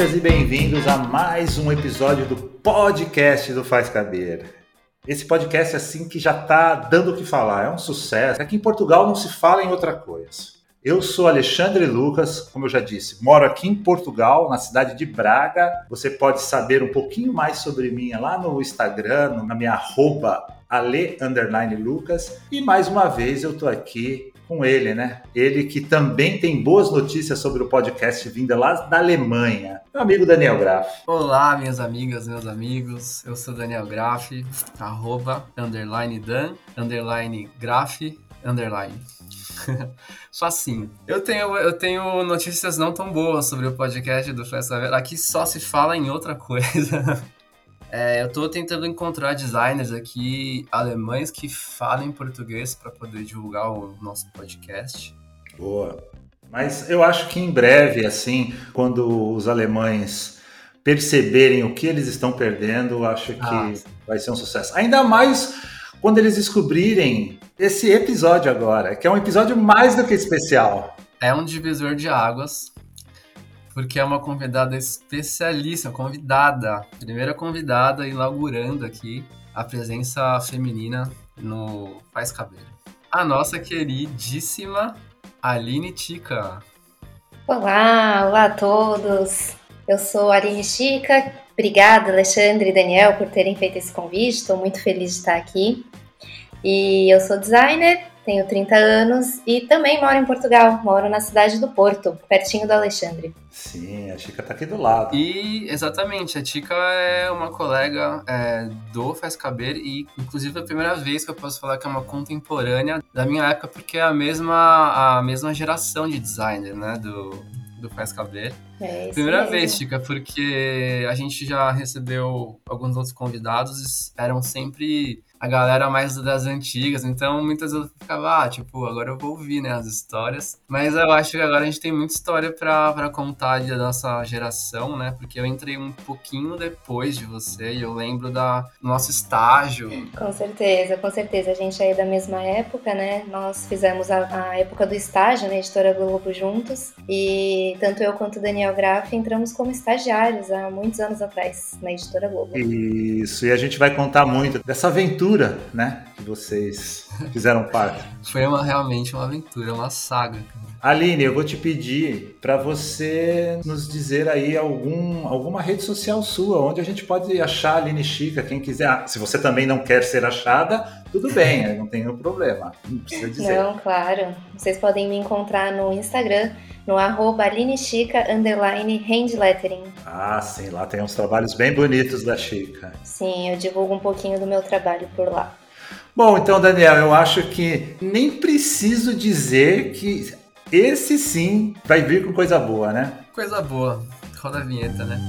bem-vindas e bem-vindos a mais um episódio do podcast do Faz Caber. Esse podcast assim que já está dando o que falar, é um sucesso. Aqui em Portugal não se fala em outra coisa. Eu sou Alexandre Lucas, como eu já disse, moro aqui em Portugal, na cidade de Braga. Você pode saber um pouquinho mais sobre mim lá no Instagram, na minha arroba Ale Lucas. E mais uma vez eu tô aqui com ele, né? Ele que também tem boas notícias sobre o podcast vinda lá da Alemanha. Meu amigo Daniel Graff. Olá, minhas amigas, meus amigos. Eu sou Daniel Graff, arroba, underline Dan, underline Graff, underline. Facinho. Eu tenho, eu tenho notícias não tão boas sobre o podcast do Festa. Aqui só se fala em outra coisa. É, eu estou tentando encontrar designers aqui alemães que falem português para poder divulgar o nosso podcast. Boa. Mas eu acho que em breve, assim, quando os alemães perceberem o que eles estão perdendo, acho que ah, vai ser um sucesso. Ainda mais quando eles descobrirem esse episódio agora, que é um episódio mais do que especial. É um divisor de águas, porque é uma convidada especialíssima, convidada, primeira convidada inaugurando aqui a presença feminina no Faz Cabelo. A nossa queridíssima Aline Tica. Olá, olá a todos. Eu sou Aline Chica. Obrigada, Alexandre e Daniel, por terem feito esse convite. Estou muito feliz de estar aqui. E eu sou designer, tenho 30 anos e também moro em Portugal. Moro na cidade do Porto, pertinho do Alexandre. Sim, a Chica tá aqui do lado. E, exatamente, a Chica é uma colega é, do Faz Caber e, inclusive, é a primeira vez que eu posso falar que é uma contemporânea da minha época, porque é a mesma, a mesma geração de designer, né, do, do Faz Caber. É Primeira mesmo. vez, Chica, porque a gente já recebeu alguns outros convidados, eram sempre a galera mais das antigas, então muitas vezes eu ficava, ah, tipo, agora eu vou ouvir, né, as histórias. Mas eu acho que agora a gente tem muita história pra, pra contar da nossa geração, né, porque eu entrei um pouquinho depois de você e eu lembro da, do nosso estágio. Com certeza, com certeza. A gente é da mesma época, né, nós fizemos a, a época do estágio na Editora Globo juntos e tanto eu quanto o Daniel Graff entramos como estagiários há muitos anos atrás na Editora Globo. Isso, e a gente vai contar muito dessa aventura aventura, né? Que vocês fizeram parte. Foi uma, realmente uma aventura, uma saga. Aline, eu vou te pedir para você nos dizer aí algum, alguma rede social sua, onde a gente pode achar a Aline Chica, quem quiser. Ah, se você também não quer ser achada, tudo bem, não tem nenhum problema. Não precisa dizer. Não, claro. Vocês podem me encontrar no Instagram, no arroba Chica, underline handlettering. Ah, sim, lá tem uns trabalhos bem bonitos da Chica. Sim, eu divulgo um pouquinho do meu trabalho por lá. Bom, então, Daniel, eu acho que nem preciso dizer que esse sim vai vir com coisa boa, né? Coisa boa. Roda a vinheta, né?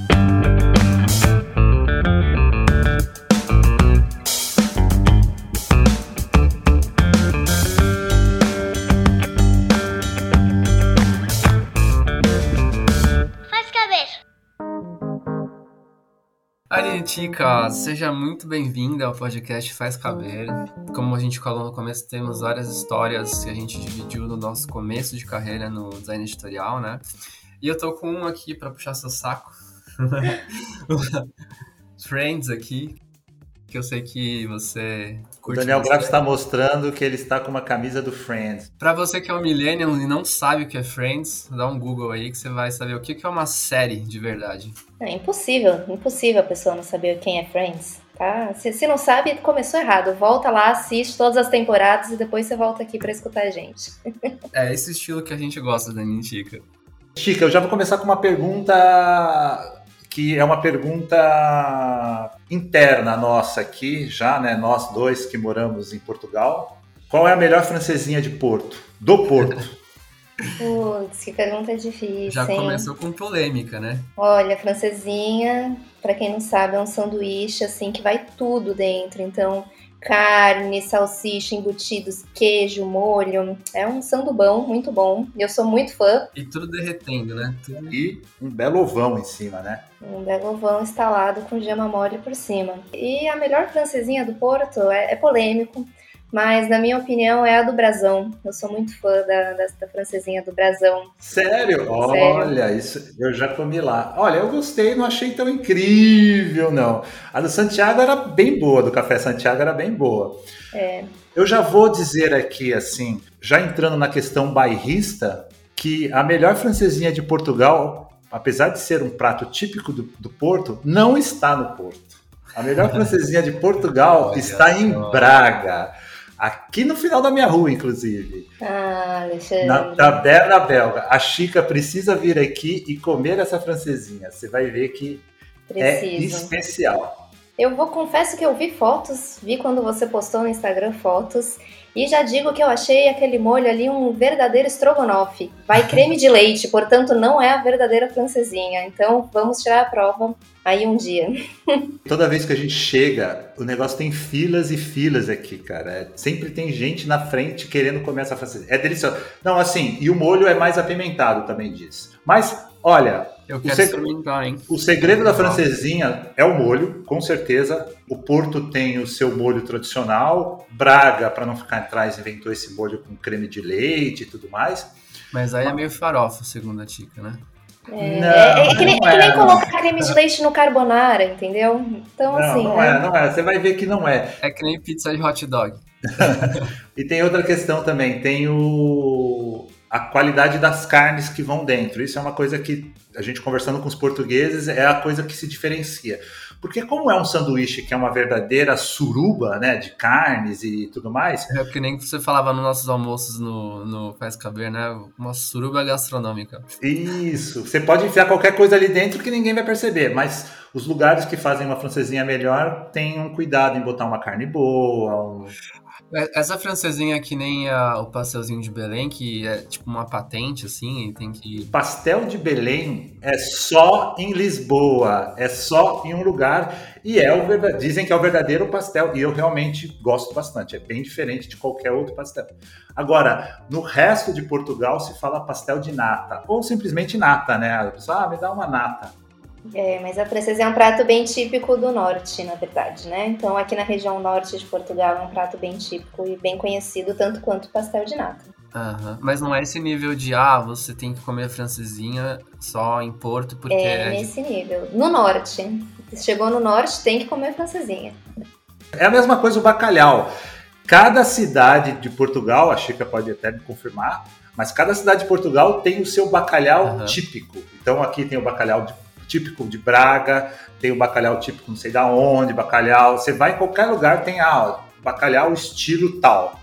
Tica, seja muito bem-vinda ao podcast Faz Caber. Como a gente falou no começo, temos várias histórias que a gente dividiu no nosso começo de carreira no design editorial, né? E eu tô com um aqui para puxar seu saco. Friends aqui, que eu sei que você curte. O Daniel Graff está mostrando que ele está com uma camisa do Friends. Para você que é um millennial e não sabe o que é Friends, dá um Google aí que você vai saber o que é uma série de verdade. É impossível, impossível a pessoa não saber quem é Friends. Tá? Se, se não sabe, começou errado. Volta lá, assiste todas as temporadas e depois você volta aqui para escutar a gente. é esse estilo que a gente gosta da Chica. Chica, eu já vou começar com uma pergunta que é uma pergunta interna nossa aqui, já, né? Nós dois que moramos em Portugal. Qual é a melhor francesinha de Porto? Do Porto. Putz, que pergunta difícil. Já hein? começou com polêmica, né? Olha, francesinha, para quem não sabe, é um sanduíche assim que vai tudo dentro. Então, carne, salsicha, embutidos, queijo, molho. É um sandubão muito bom. Eu sou muito fã. E tudo derretendo, né? Tudo... E um belo ovão em cima, né? Um belo ovão instalado com gema mole por cima. E a melhor francesinha do Porto é, é polêmico, mas na minha opinião é a do Brasão. Eu sou muito fã da, da, da francesinha do Brasão. Sério? Sério? Olha, isso eu já comi lá. Olha, eu gostei, não achei tão incrível, não. A do Santiago era bem boa, do Café Santiago era bem boa. É. Eu já vou dizer aqui, assim, já entrando na questão bairrista, que a melhor francesinha de Portugal, apesar de ser um prato típico do, do Porto, não está no Porto. A melhor francesinha de Portugal está em Braga. Aqui no final da minha rua, inclusive. Ah, Alexandre. Na taberna belga. A Chica precisa vir aqui e comer essa francesinha. Você vai ver que é Preciso. especial. Eu vou confesso que eu vi fotos, vi quando você postou no Instagram fotos, e já digo que eu achei aquele molho ali um verdadeiro estrogonofe. Vai creme de leite, portanto não é a verdadeira francesinha. Então vamos tirar a prova aí um dia. Toda vez que a gente chega, o negócio tem filas e filas aqui, cara. É, sempre tem gente na frente querendo comer essa francesinha. É delicioso. Não, assim, e o molho é mais apimentado também diz. Mas, olha, Eu O quero seg- experimentar, hein? O segredo da francesinha é o molho, com certeza. O Porto tem o seu molho tradicional. Braga, para não ficar atrás, inventou esse molho com creme de leite e tudo mais. Mas aí é meio farofa, segundo a Tica, né? É, Não, é- é que nem, não é que nem é. colocar creme de leite no carbonara, entendeu? Então, Não, assim, não né? é, não é. Você vai ver que não é. É que nem pizza de hot dog. E tem outra questão também, tem o a qualidade das carnes que vão dentro. Isso é uma coisa que a gente conversando com os portugueses é a coisa que se diferencia. Porque como é um sanduíche que é uma verdadeira suruba, né, de carnes e tudo mais, É que nem você falava nos nossos almoços no, no Faz Caber, né? Uma suruba gastronômica. isso, você pode enfiar qualquer coisa ali dentro que ninguém vai perceber, mas os lugares que fazem uma francesinha melhor têm um cuidado em botar uma carne boa, um... É- Essa francesinha que nem a- o pastelzinho de Belém, que é tipo uma patente, assim, e tem que. Pastel de Belém é só em Lisboa, é só em um lugar e é o verdadeiro, dizem que é o verdadeiro pastel e eu realmente gosto bastante, é bem diferente de qualquer outro pastel. Agora, no resto de Portugal se fala pastel de nata ou simplesmente nata, né? A pessoa, ah, me dá uma nata. É, mas a francesa é um prato bem típico do norte, na verdade, né? Então, aqui na região norte de Portugal é um prato bem típico e bem conhecido, tanto quanto o pastel de nata. Aham. Mas não é esse nível de, ah, você tem que comer francesinha só em Porto, porque É é nesse nível. No norte. Chegou no norte, tem que comer francesinha. É a mesma coisa o bacalhau. Cada cidade de Portugal, a Chica pode até me confirmar, mas cada cidade de Portugal tem o seu bacalhau Aham. típico. Então aqui tem o bacalhau de- típico de Braga, tem o bacalhau típico não sei da onde, bacalhau. Você vai em qualquer lugar, tem ah, bacalhau estilo tal.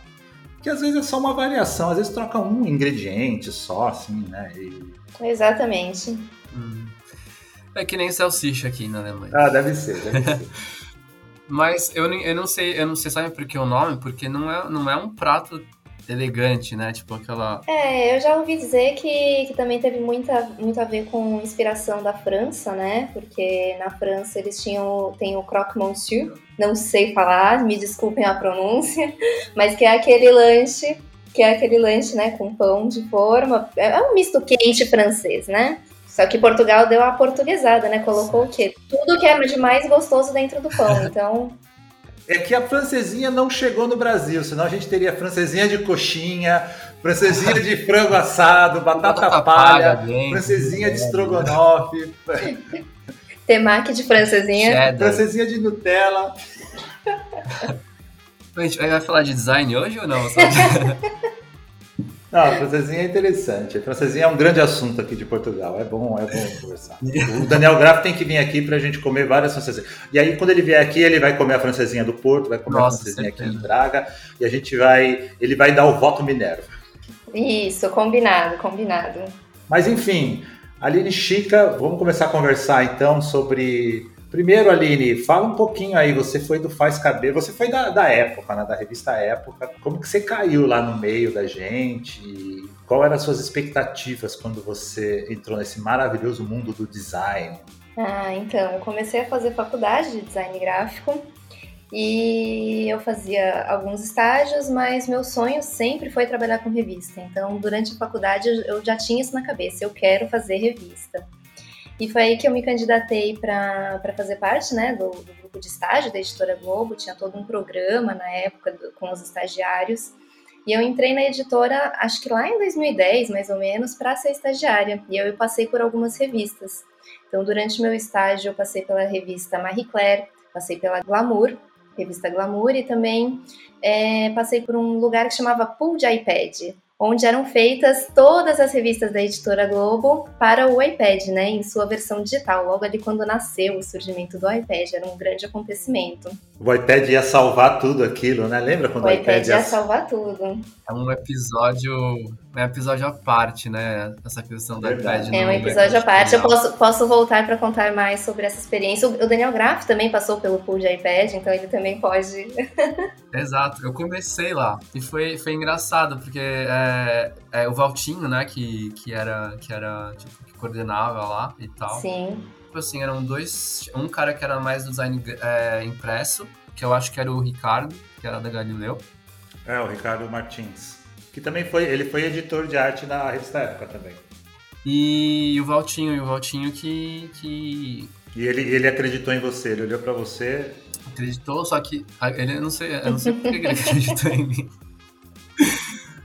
Que às vezes é só uma variação, às vezes troca um ingrediente só, assim, né? E- Exatamente. Hum. É que nem salsicha aqui na Alemanha. Ah, deve ser, deve ser. Mas eu, eu não sei, eu não sei, sabe por que o nome? Porque não é, não é um prato elegante, né? Tipo aquela. É, eu já ouvi dizer que, que também teve muita, muito a ver com inspiração da França, né? Porque na França eles tinham tem o croque monsieur, não sei falar, me desculpem a pronúncia, mas que é aquele lanche, que é aquele lanche, né, com pão de forma, é um misto quente francês, né? Só que Portugal deu a portuguesada, né? Colocou o quê? Tudo que era de mais gostoso dentro do pão. Então, É que a francesinha não chegou no Brasil, senão a gente teria francesinha de coxinha, francesinha de frango assado, batata palha, dentro, francesinha de estrogonofe, temaki de francesinha. cheddar. francesinha de Nutella. A gente vai falar de design hoje ou não? Não, a francesinha é interessante. A francesinha é um grande assunto aqui de Portugal. É bom, é bom conversar. O Daniel Graff tem que vir aqui pra gente comer várias francesinhas. E aí, quando ele vier aqui, ele vai comer a francesinha do Porto, vai comer Nossa, a francesinha aqui certeza. em Braga, e a gente vai. Ele vai dar o voto Minerva. Isso, combinado, combinado. Mas enfim, Aline Chica, vamos começar a conversar então sobre. Primeiro, Aline, fala um pouquinho aí. Você foi do Faz Caber, você foi da, da época, né, da revista Época. Como que você caiu lá no meio da gente? Qual eram as suas expectativas quando você entrou nesse maravilhoso mundo do design? Ah, então, comecei a fazer faculdade de design gráfico e eu fazia alguns estágios, mas meu sonho sempre foi trabalhar com revista. Então, durante a faculdade, eu já tinha isso na cabeça: eu quero fazer revista. E foi aí que eu me candidatei para fazer parte né, do, do, grupo de estágio da Editora Globo. Tinha todo um programa na época do, com os estagiários. E eu entrei na editora, acho que lá em 2010, mais ou menos, para ser estagiária. E eu passei por algumas revistas. Então, durante meu estágio, eu passei pela revista Marie Claire, passei pela Glamour, revista Glamour, e também é, passei por um lugar que chamava Pool de iPad, onde eram feitas todas as revistas da editora Globo para o iPad, né, em sua versão digital, logo ali quando nasceu o surgimento do iPad, era um grande acontecimento. O iPad ia salvar tudo aquilo, né? Lembra quando o, o iPad, iPad ia... ia salvar tudo? É um episódio, é um episódio à parte, né? Essa questão do Verdade. iPad. É um episódio à parte. Eu posso, posso voltar para contar mais sobre essa experiência. O Daniel Graff também passou pelo pool de iPad, então ele também pode. Exato. Eu comecei lá e foi, foi engraçado porque é, é, o Valtinho, né? Que, que era que era tipo que coordenava lá e tal. Sim tipo assim, eram dois. Um cara que era mais do design é, impresso, que eu acho que era o Ricardo, que era da Galileu. É, o Ricardo Martins. Que também foi. Ele foi editor de arte na revista Época também. E o Valtinho, e o Valtinho que. que... E ele, ele acreditou em você, ele olhou para você. Acreditou, só que. Ele eu não sei, eu não sei por que ele acreditou em mim.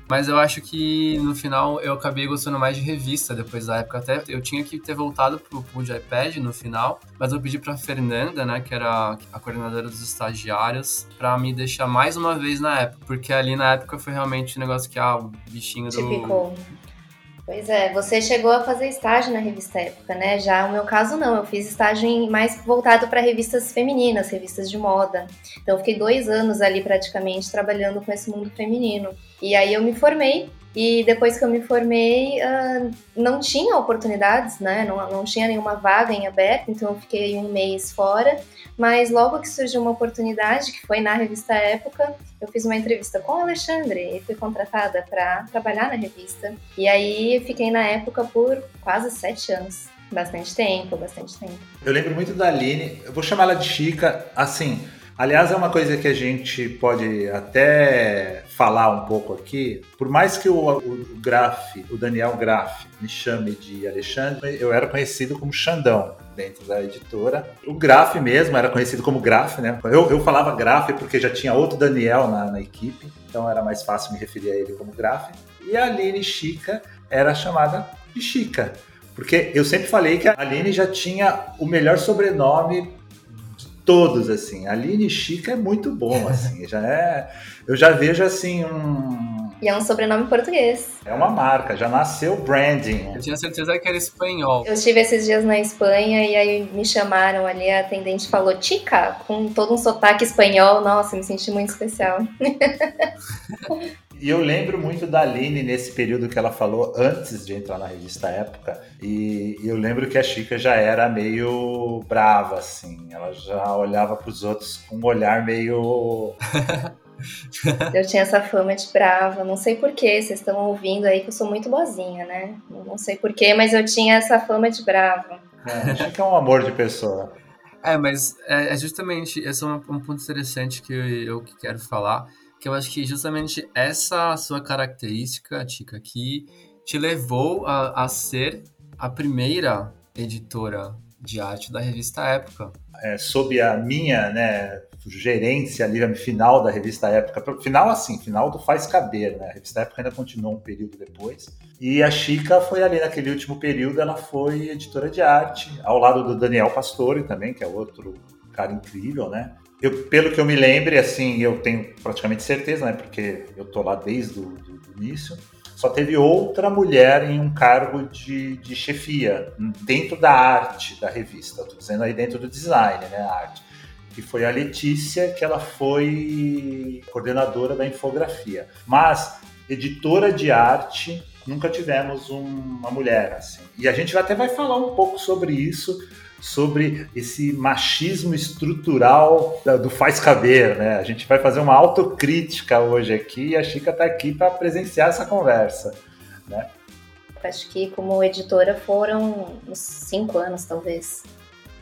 Mas eu acho que no final eu acabei gostando mais de revista depois da época. Até eu tinha que ter voltado pro pool de iPad no final, mas eu pedi pra Fernanda, né, que era a coordenadora dos estagiários, pra me deixar mais uma vez na época. Porque ali na época foi realmente um negócio que, ah, o bichinho do. Pois é, você chegou a fazer estágio na revista Época, né? Já o meu caso não, eu fiz estágio em, mais voltado para revistas femininas, revistas de moda. Então eu fiquei dois anos ali praticamente trabalhando com esse mundo feminino. E aí eu me formei e depois que eu me formei, uh, não tinha oportunidades, né? Não, não tinha nenhuma vaga em aberto, então eu fiquei um mês fora. Mas logo que surgiu uma oportunidade, que foi na revista Época, eu fiz uma entrevista com o Alexandre e fui contratada para trabalhar na revista. E aí fiquei na época por quase sete anos. Bastante tempo, bastante tempo. Eu lembro muito da Aline, eu vou chamar ela de Chica, assim. Aliás, é uma coisa que a gente pode até falar um pouco aqui. Por mais que o, o Graf, o Daniel Graf, me chame de Alexandre, eu era conhecido como Xandão dentro da editora. O Graf mesmo era conhecido como Graf, né? Eu, eu falava Graf porque já tinha outro Daniel na, na equipe, então era mais fácil me referir a ele como Graf. E a Aline Chica era chamada de Chica. Porque eu sempre falei que a Aline já tinha o melhor sobrenome todos, assim. Aline Chica é muito bom, assim. já é. Eu já vejo assim um. E é um sobrenome português. É uma marca, já nasceu branding. Eu tinha certeza que era espanhol. Eu estive esses dias na Espanha e aí me chamaram ali, a atendente falou Chica, com todo um sotaque espanhol. Nossa, me senti muito especial. E eu lembro muito da Aline nesse período que ela falou antes de entrar na revista Época. E eu lembro que a Chica já era meio brava, assim. Ela já olhava para os outros com um olhar meio. eu tinha essa fama de brava, não sei porquê, vocês estão ouvindo aí que eu sou muito boazinha, né? Não sei porquê, mas eu tinha essa fama de brava. É, a Chica é um amor de pessoa. É, mas é, é justamente, esse é um, um ponto interessante que eu, eu quero falar que eu acho que justamente essa sua característica, Tica, que te levou a, a ser a primeira editora de arte da revista Época. É, sob a minha né, gerência ali, final da revista Época, final assim, final do Faz Caber, né? A revista Época ainda continuou um período depois. E a Chica foi ali naquele último período, ela foi editora de arte, ao lado do Daniel Pastore também, que é outro cara incrível, né? Eu, pelo que eu me lembre, assim, eu tenho praticamente certeza, né? Porque eu tô lá desde o início. Só teve outra mulher em um cargo de, de chefia dentro da arte da revista. Estou dizendo aí dentro do design, né? A arte. Que foi a Letícia, que ela foi coordenadora da infografia. Mas editora de arte nunca tivemos uma mulher assim. E a gente até vai falar um pouco sobre isso sobre esse machismo estrutural do faz caber, né? A gente vai fazer uma autocrítica hoje aqui e a Chica está aqui para presenciar essa conversa, né? Acho que como editora foram uns cinco anos, talvez,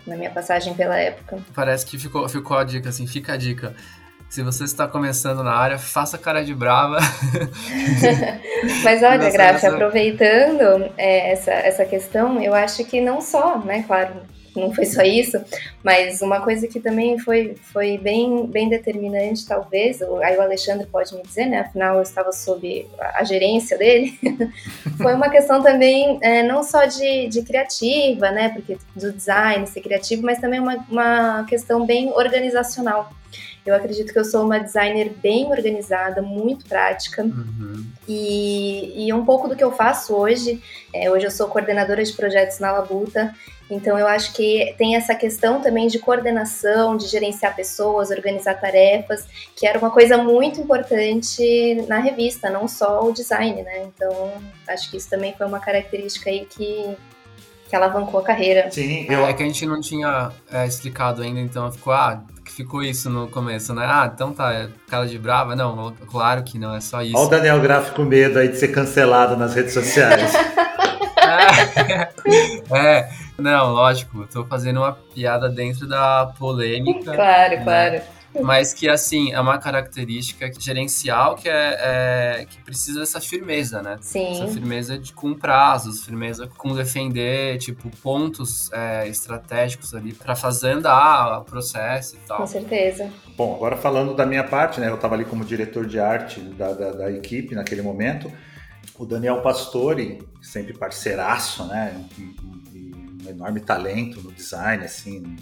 na minha passagem pela época. Parece que ficou, ficou a dica, assim, fica a dica. Se você está começando na área, faça cara de brava. Mas olha, Graça, aproveitando é, essa, essa questão, eu acho que não só, né, claro, não foi só isso, mas uma coisa que também foi, foi bem, bem determinante, talvez, aí o Alexandre pode me dizer, né? Afinal, eu estava sob a gerência dele. foi uma questão também, é, não só de, de criativa, né? Porque do design, ser criativo, mas também uma, uma questão bem organizacional. Eu acredito que eu sou uma designer bem organizada, muito prática. Uhum. E, e um pouco do que eu faço hoje, é, hoje eu sou coordenadora de projetos na Labuta, então eu acho que tem essa questão também de coordenação, de gerenciar pessoas, organizar tarefas, que era uma coisa muito importante na revista, não só o design, né? Então acho que isso também foi uma característica aí que, que alavancou a carreira. Sim, eu... é que a gente não tinha é, explicado ainda, então ficou, ah, ficou isso no começo, né? Ah, então tá, é cara de brava. Não, claro que não, é só isso. Olha o Daniel Graff com medo aí de ser cancelado nas redes sociais. é, é, não, lógico, tô fazendo uma piada dentro da polêmica. Claro, né? claro mas que assim é uma característica gerencial que é, é, que precisa dessa firmeza, né? Sim. Essa firmeza de, com prazos, firmeza com defender tipo pontos é, estratégicos ali para fazer andar o processo e tal. Com certeza. Bom, agora falando da minha parte, né? Eu estava ali como diretor de arte da, da, da equipe naquele momento. O Daniel Pastore, sempre parceiraço, né? um enorme talento no design, assim,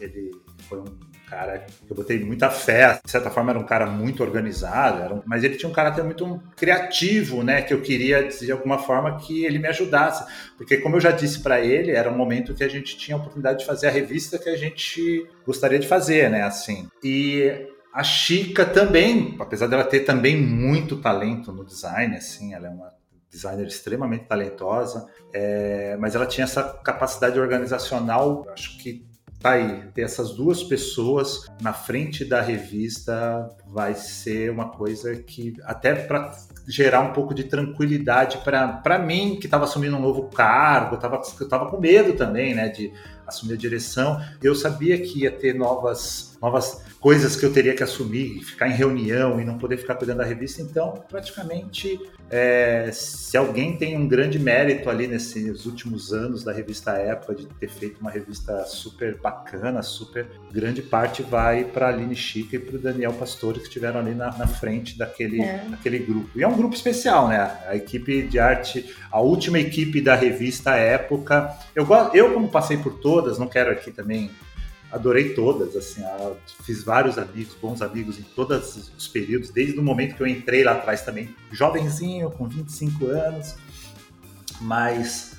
ele foi um cara que eu botei muita fé. De certa forma, era um cara muito organizado, um... mas ele tinha um caráter muito criativo, né? Que eu queria, de alguma forma, que ele me ajudasse. Porque, como eu já disse para ele, era um momento que a gente tinha a oportunidade de fazer a revista que a gente gostaria de fazer, né? Assim. E a Chica também, apesar dela ter também muito talento no design, assim, ela é uma designer extremamente talentosa, é, mas ela tinha essa capacidade organizacional, acho que tá aí, ter essas duas pessoas na frente da revista vai ser uma coisa que até para gerar um pouco de tranquilidade para mim que estava assumindo um novo cargo, estava tava com medo também, né, de assumir a direção. Eu sabia que ia ter novas novas coisas que eu teria que assumir, ficar em reunião e não poder ficar cuidando da revista. Então, praticamente, é, se alguém tem um grande mérito ali nesses últimos anos da revista Época, de ter feito uma revista super bacana, super grande parte vai para a Aline Chica e para o Daniel Pastore, que estiveram ali na, na frente daquele, é. daquele grupo. E é um grupo especial, né? A equipe de arte, a última equipe da revista Época. Eu, eu como passei por todas, não quero aqui também adorei todas, assim, fiz vários amigos, bons amigos em todos os períodos, desde o momento que eu entrei lá atrás também, jovenzinho, com 25 anos, mas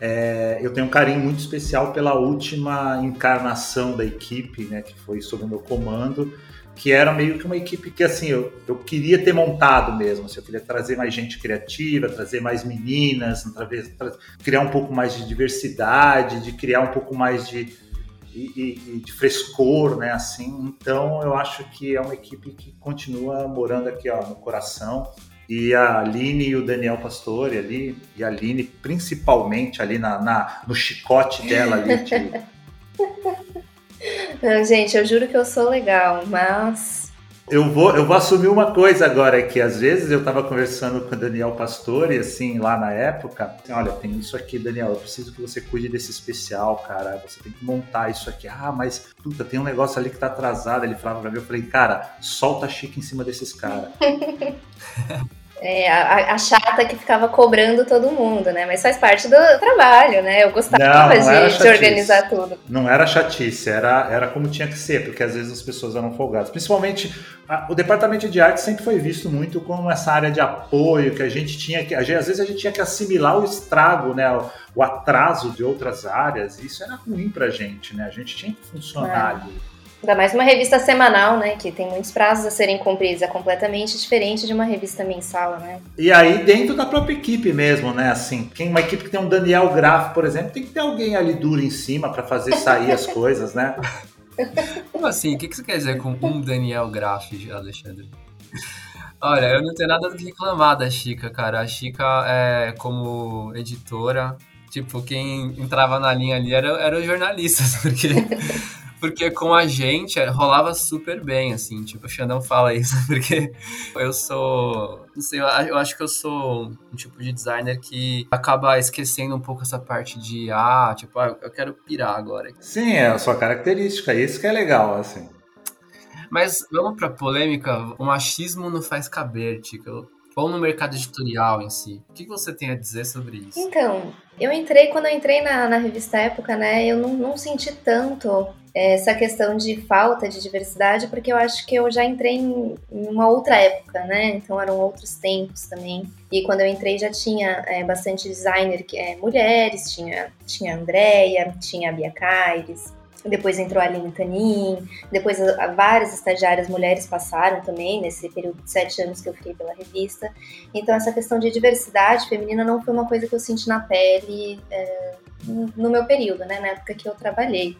é, eu tenho um carinho muito especial pela última encarnação da equipe, né, que foi sob o meu comando, que era meio que uma equipe que, assim, eu, eu queria ter montado mesmo, assim, eu queria trazer mais gente criativa, trazer mais meninas, trazer, criar um pouco mais de diversidade, de criar um pouco mais de de frescor, né? Assim, então eu acho que é uma equipe que continua morando aqui ó, no coração. E a Aline e o Daniel Pastore ali, e a Aline principalmente ali na, na no chicote dela ali. De... Não, gente, eu juro que eu sou legal, mas eu vou, eu vou assumir uma coisa agora, que às vezes eu estava conversando com o Daniel Pastore, assim, lá na época, assim, olha, tem isso aqui, Daniel, eu preciso que você cuide desse especial, cara, você tem que montar isso aqui. Ah, mas, puta, tem um negócio ali que tá atrasado. Ele falava pra mim, eu falei, cara, solta a chique em cima desses caras. É, a, a, chata que ficava cobrando todo mundo, né? Mas faz parte do trabalho, né? Eu gostava não, não de, de, organizar tudo. Não era chatice, era, era como tinha que ser, porque às vezes as pessoas eram folgadas. Principalmente, a, o departamento de arte sempre foi visto muito como essa área de apoio, que a gente tinha que. às vezes a gente tinha que assimilar o estrago, né? O, o atraso de outras áreas. Isso era ruim pra gente, né? A gente tinha que funcionar é. ali. Ainda mais uma revista semanal, né? Que tem muitos prazos a serem cumpridos. É completamente diferente de uma revista mensal, né? E aí, dentro da própria equipe mesmo, né? Assim, quem, uma equipe que tem um Daniel Graff, por exemplo, tem que ter alguém ali duro em cima para fazer sair as coisas, né? Como assim? O que você quer dizer com um Daniel Graff, Alexandre? Olha, eu não tenho nada do que reclamar da Chica, cara. A Chica, é, como editora, tipo, quem entrava na linha ali era, eram os jornalistas, porque Porque com a gente é, rolava super bem, assim, tipo, o Xandão fala isso, porque eu sou. Não sei, eu acho que eu sou um tipo de designer que acaba esquecendo um pouco essa parte de, ah, tipo, ah, eu quero pirar agora. Sim, é a sua característica, isso que é legal, assim. Mas vamos pra polêmica, o machismo não faz caber, Tico ou no mercado editorial em si? O que você tem a dizer sobre isso? Então, eu entrei, quando eu entrei na, na revista Época, né, eu não, não senti tanto essa questão de falta de diversidade, porque eu acho que eu já entrei em, uma outra época, né? Então eram outros tempos também. E quando eu entrei já tinha é, bastante designer, é, mulheres, tinha, tinha a Andrea, tinha a Bia Caires, depois entrou a Aline Tanin, depois várias estagiárias mulheres passaram também nesse período de sete anos que eu fiquei pela revista. Então essa questão de diversidade feminina não foi uma coisa que eu senti na pele é, no meu período, né, na época que eu trabalhei.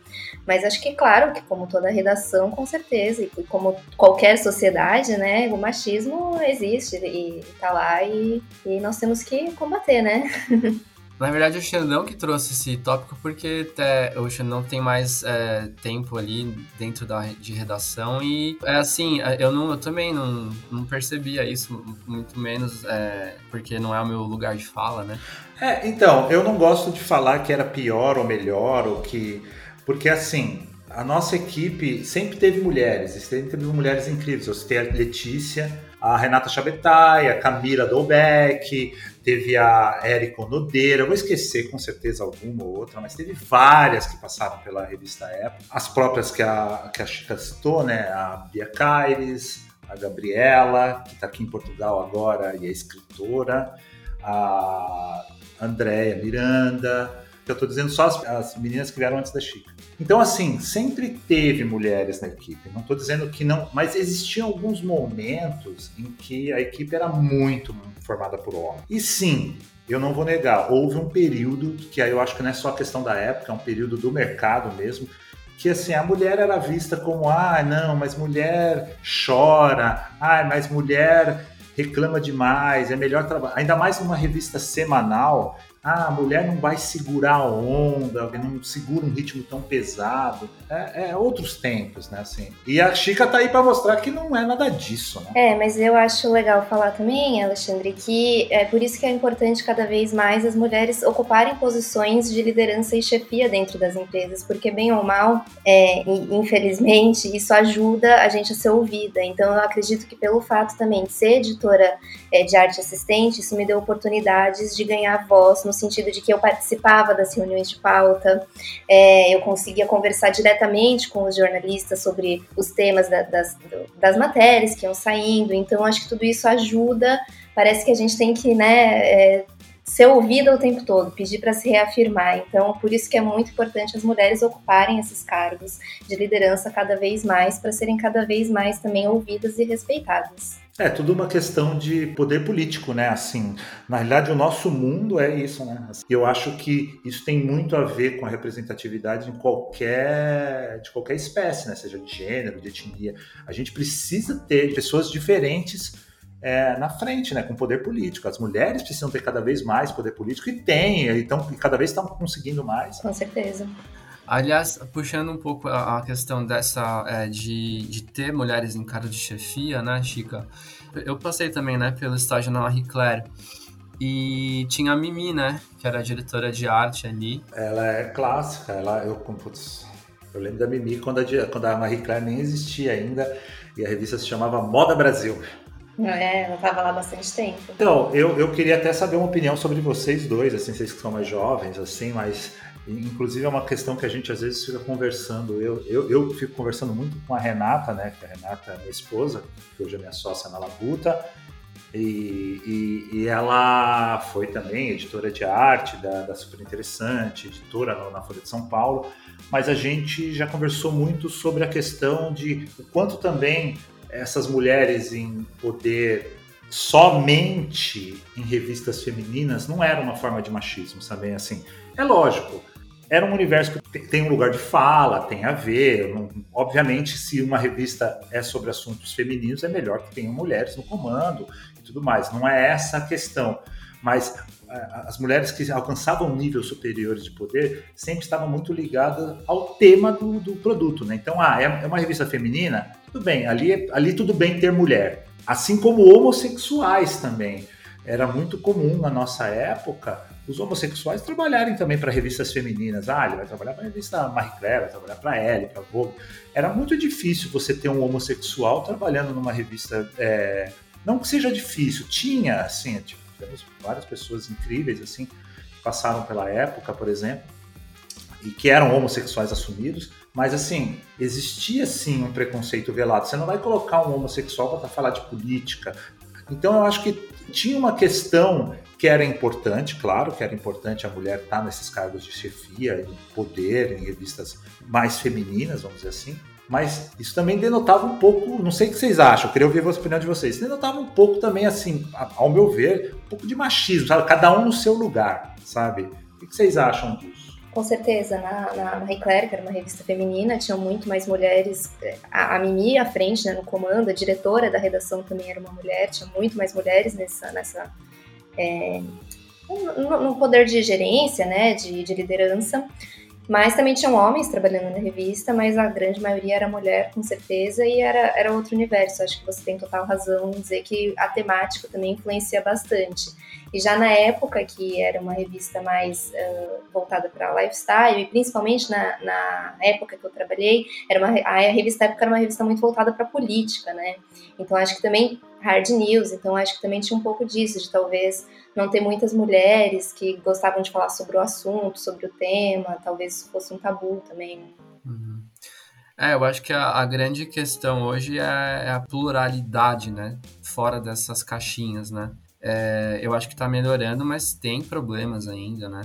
Mas acho que claro que como toda redação, com certeza, e como qualquer sociedade, né, o machismo existe e está lá e, e nós temos que combater, né? Na verdade, o Xandão que trouxe esse tópico porque até o Xandão tem mais é, tempo ali dentro da, de redação e é assim, eu, não, eu também não, não percebia isso, muito menos é, porque não é o meu lugar de fala, né? É, então, eu não gosto de falar que era pior ou melhor, ou que. Porque assim, a nossa equipe sempre teve mulheres, sempre teve mulheres incríveis. Eu citei a Letícia, a Renata Chabetai, a Camila Dolbeck, teve a Érica Nodeira, vou esquecer com certeza alguma ou outra, mas teve várias que passaram pela revista Época. As próprias que a, que a Chica citou, né? A Bia Caires, a Gabriela, que está aqui em Portugal agora e é escritora, a Andréia Miranda, eu estou dizendo só as, as, meninas que vieram antes da Chica. Então, assim, sempre teve mulheres na equipe. Não estou dizendo que não, mas existiam alguns momentos em que a equipe era muito formada por homens. E sim, eu não vou negar, houve um período que aí eu acho que não é só questão da época, é um período do mercado mesmo, que assim, a mulher era vista como, ah, não, mas mulher chora, ah, mas mulher reclama demais, é melhor trabalhar. Ainda mais numa revista semanal ah, a mulher não vai segurar a onda, não segura um ritmo tão pesado. É, é outros tempos, né? Assim. E a Chica tá aí para mostrar que não é nada disso, né? É, mas eu acho legal falar também, Alexandre, que é por isso que é importante cada vez mais as mulheres ocuparem posições de liderança e chefia dentro das empresas, porque bem ou mal, é, infelizmente, isso ajuda a gente a ser ouvida. Então eu acredito que pelo fato também de ser editora é, de arte assistente, isso me deu oportunidades de ganhar voz no no sentido de que eu participava das reuniões de pauta, é, eu conseguia conversar diretamente com os jornalistas sobre os temas da, das, das matérias que iam saindo, então acho que tudo isso ajuda. Parece que a gente tem que né, é, ser ouvida o tempo todo, pedir para se reafirmar. Então, por isso que é muito importante as mulheres ocuparem esses cargos de liderança cada vez mais, para serem cada vez mais também ouvidas e respeitadas. É tudo uma questão de poder político, né? Assim, na realidade, o nosso mundo é isso, né? Assim, eu acho que isso tem muito a ver com a representatividade em qualquer de qualquer espécie, né? Seja de gênero, de etnia. A gente precisa ter pessoas diferentes é, na frente, né? Com poder político. As mulheres precisam ter cada vez mais poder político e têm, então cada vez estão conseguindo mais. Com certeza. Aliás, puxando um pouco a, questão dessa é, de, de ter mulheres em cargo de chefia, né, Chica? Eu passei também, né, pelo estágio na Marie Claire. E tinha a Mimi, né, que era a diretora de arte ali. Ela é clássica, ela, eu, putz, eu lembro da Mimi quando a, quando a Marie Claire nem existia ainda e a revista se chamava Moda Brasil. É, ela estava lá bastante tempo. Então, eu, eu queria até saber uma opinião sobre vocês dois, assim, vocês que são mais jovens, assim, mas Inclusive é uma questão que a gente às vezes fica conversando. Eu, eu, eu fico conversando muito com a Renata, né? Que a Renata é minha esposa, que hoje é minha sócia na Labuta. E, e, e, ela foi também editora de arte da, da Super Interessante, editora na, na Folha de São Paulo. Mas a gente já conversou muito sobre a questão de o quanto também essas mulheres em poder somente em revistas femininas não era uma forma de machismo, sabe? Assim, é lógico, era um universo que tem um lugar de fala, tem a ver. Obviamente, se uma revista é sobre assuntos femininos, é melhor que tenham mulheres no comando e tudo mais. Não é essa a questão. mas as mulheres que alcançavam níveis superiores de poder sempre estavam muito ligadas ao tema do, do produto, né? Então, ah, é, é uma revista feminina? Tudo bem, ali, ali tudo bem ter mulher. Assim como homossexuais também. Era muito comum na nossa época os homossexuais trabalharem também para revistas femininas. Ah, ele vai trabalhar para a revista Marie Claire, vai trabalhar para Elle, para Vogue. Era muito difícil você ter um homossexual trabalhando numa revista. É... Não que seja difícil, tinha, assim, tipo, temos várias pessoas incríveis, assim, que passaram pela época, por exemplo, e que eram homossexuais assumidos, mas assim, existia sim um preconceito velado. Você não vai colocar um homossexual para falar de política. Então eu acho que tinha uma questão que era importante, claro que era importante a mulher estar tá nesses cargos de chefia, de poder, em revistas mais femininas, vamos dizer assim, mas isso também denotava um pouco, não sei o que vocês acham, eu queria ouvir a opinião de vocês, denotava um pouco também, assim, ao meu ver, um pouco de machismo, sabe? Cada um no seu lugar, sabe? O que vocês acham disso? Com certeza, na, na Marie Claire, que era uma revista feminina, tinham muito mais mulheres. A, a Mimi à frente, né, no comando, a diretora da redação também era uma mulher, tinha muito mais mulheres nessa, nessa é, no, no, poder de gerência, né, de, de liderança. Mas também tinham homens trabalhando na revista, mas a grande maioria era mulher, com certeza, e era, era outro universo. Acho que você tem total razão em dizer que a temática também influencia bastante. E já na época, que era uma revista mais uh, voltada para lifestyle, e principalmente na, na época que eu trabalhei, era uma, a revista época era uma revista muito voltada para política, né? Então acho que também hard news, então acho que também tinha um pouco disso, de talvez não ter muitas mulheres que gostavam de falar sobre o assunto, sobre o tema, talvez fosse um tabu também. Uhum. É, eu acho que a, a grande questão hoje é, é, a pluralidade, né? Fora dessas caixinhas, né? É, eu acho que está melhorando, mas tem problemas ainda, né?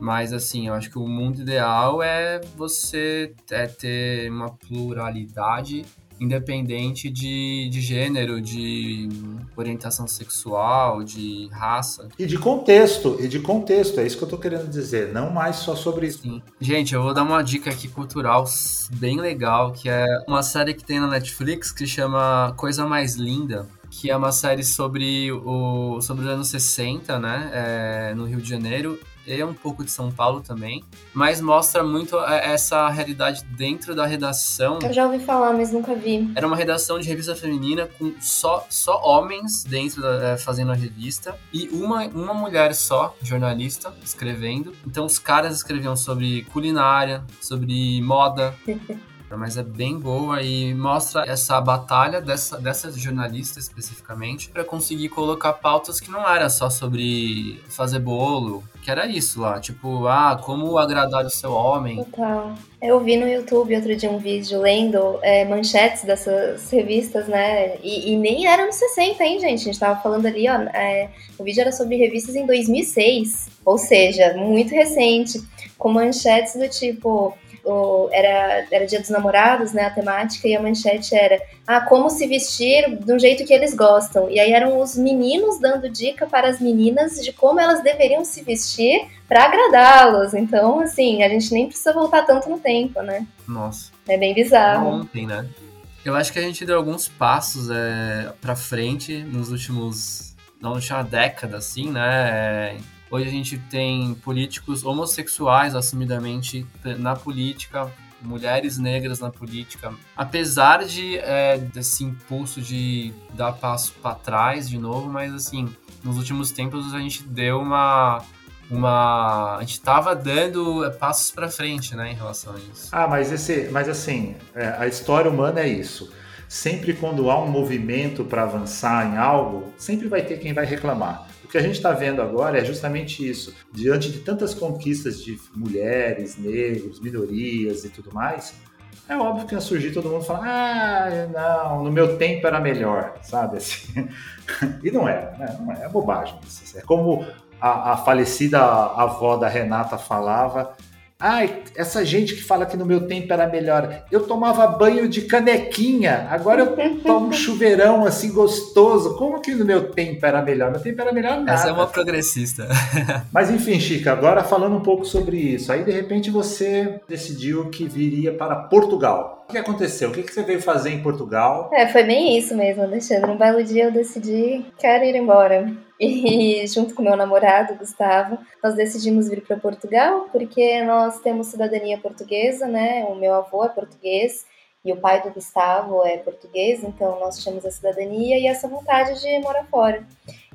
Mas, assim, eu acho que o mundo ideal é você é ter uma pluralidade independente de, de gênero, de orientação sexual, de raça. E de contexto, e de contexto, é isso que eu tô querendo dizer, não mais só sobre isso. Sim. Gente, eu vou dar uma dica aqui cultural bem legal, que é uma série que tem na Netflix que chama Coisa Mais Linda, que é uma série sobre, o, sobre os anos 60, né, é, no Rio de Janeiro, é um pouco de São Paulo também, mas mostra muito é, essa realidade dentro da redação. Eu já ouvi falar, mas nunca vi. Era uma redação de revista feminina com só, só homens dentro da, é, fazendo a revista e uma, uma mulher só, jornalista, escrevendo. Então os caras escreviam sobre culinária, sobre moda. mas é bem boa e mostra essa batalha dessa, dessa jornalista especificamente para conseguir colocar pautas que não era só sobre fazer bolo, que era isso lá, tipo, ah, como agradar o seu homem. Total. Eu vi no YouTube outro dia um vídeo lendo é, manchetes dessas revistas, né? E, e, nem era nos 60, hein, gente? A gente tava falando ali, ó. É, o vídeo era sobre revistas em 2006, ou seja, muito recente, com manchetes do tipo o, era, era Dia dos Namorados, né, a temática, e a manchete era ah, como se vestir de um jeito que eles gostam. E aí eram os meninos dando dica para as meninas de como elas deveriam se vestir para agradá-los. Então, assim, a gente nem precisa voltar tanto no tempo, né? Nossa. É bem bizarro. Ontem, né? Eu acho que a gente deu alguns passos é, para frente nos últimos, não última década, assim, né? É Hoje a gente tem políticos homossexuais assumidamente na política, mulheres negras na política. Apesar de é, desse impulso de dar passo para trás de novo, mas assim, nos últimos tempos a gente deu uma uma a gente estava dando é, passos para frente, né, em relação a isso. Ah, mas esse, mas assim, é, a história humana é isso. Sempre quando há um movimento para avançar em algo, sempre vai ter quem vai reclamar. O que a gente está vendo agora é justamente isso. Diante de tantas conquistas de mulheres, negros, minorias e tudo mais, é óbvio que ia surgir todo mundo falando, ah, não, no meu tempo era melhor, sabe? Assim. e não é, né? não é, é bobagem. É como a, a falecida avó da Renata falava, Ai, essa gente que fala que no meu tempo era melhor. Eu tomava banho de canequinha, agora eu tomo um chuveirão assim gostoso. Como que no meu tempo era melhor? Meu tempo era melhor nada. Essa é uma progressista. Mas enfim, Chica, agora falando um pouco sobre isso. Aí de repente você decidiu que viria para Portugal. O que aconteceu? O que você veio fazer em Portugal? É, foi bem isso mesmo, Alexandre. Um belo dia eu decidi, quero ir embora. E junto com meu namorado, Gustavo, nós decidimos vir para Portugal porque nós temos cidadania portuguesa, né? O meu avô é português e o pai do Gustavo é português, então nós tínhamos a cidadania e essa vontade de morar fora.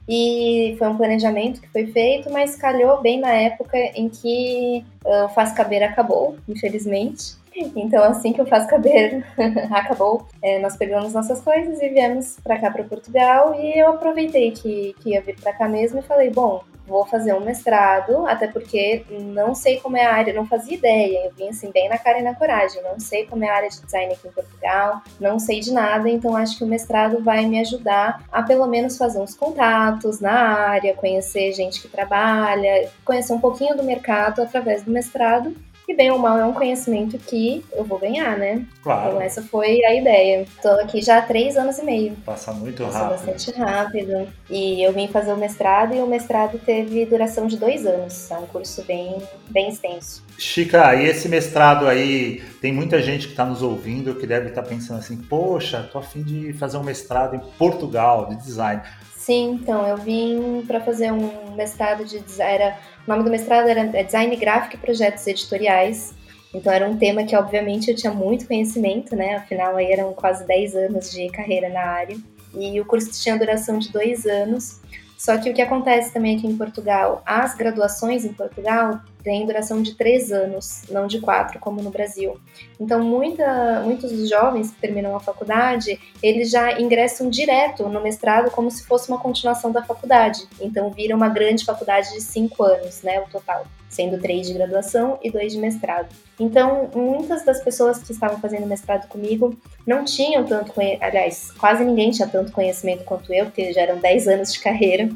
E foi um planejamento que foi feito, mas calhou bem na época em que o Faz Caber acabou, infelizmente. Então, assim que o Faz Caber acabou, é, nós pegamos nossas coisas e viemos para cá, para Portugal. E eu aproveitei que, que ia vir para cá mesmo e falei: bom, vou fazer um mestrado, até porque não sei como é a área, não fazia ideia. Eu vim assim, bem na cara e na coragem. Não sei como é a área de design aqui em Portugal, não sei de nada, então acho que o mestrado vai me ajudar a pelo menos fazer uns contatos na área, conhecer gente que trabalha, conhecer um pouquinho do mercado através do mestrado e bem ou mal é um conhecimento que eu vou ganhar, né? Claro. Então essa foi a ideia. Tô aqui já há três anos e meio. Passa muito Passa rápido. bastante rápido. E eu vim fazer o mestrado e o mestrado teve duração de dois anos. É um curso bem, bem extenso. Chica, e esse mestrado aí, tem muita gente que está nos ouvindo que deve estar tá pensando assim, poxa, tô afim de fazer um mestrado em Portugal, de design. Sim, então eu vim para fazer um mestrado de. Era, o nome do mestrado era é Design Gráfico e Projetos Editoriais. Então era um tema que, obviamente, eu tinha muito conhecimento, né? Afinal, aí eram quase 10 anos de carreira na área. E o curso tinha duração de dois anos. Só que o que acontece também aqui em Portugal, as graduações em Portugal têm duração de três anos, não de quatro, como no Brasil. Então, muita, muitos dos jovens que terminam a faculdade, eles já ingressam direto no mestrado como se fosse uma continuação da faculdade. Então, vira uma grande faculdade de cinco anos, né, o total sendo três de graduação e dois de mestrado. Então, muitas das pessoas que estavam fazendo mestrado comigo não tinham tanto, aliás, quase ninguém tinha tanto conhecimento quanto eu, porque já eram 10 anos de carreira.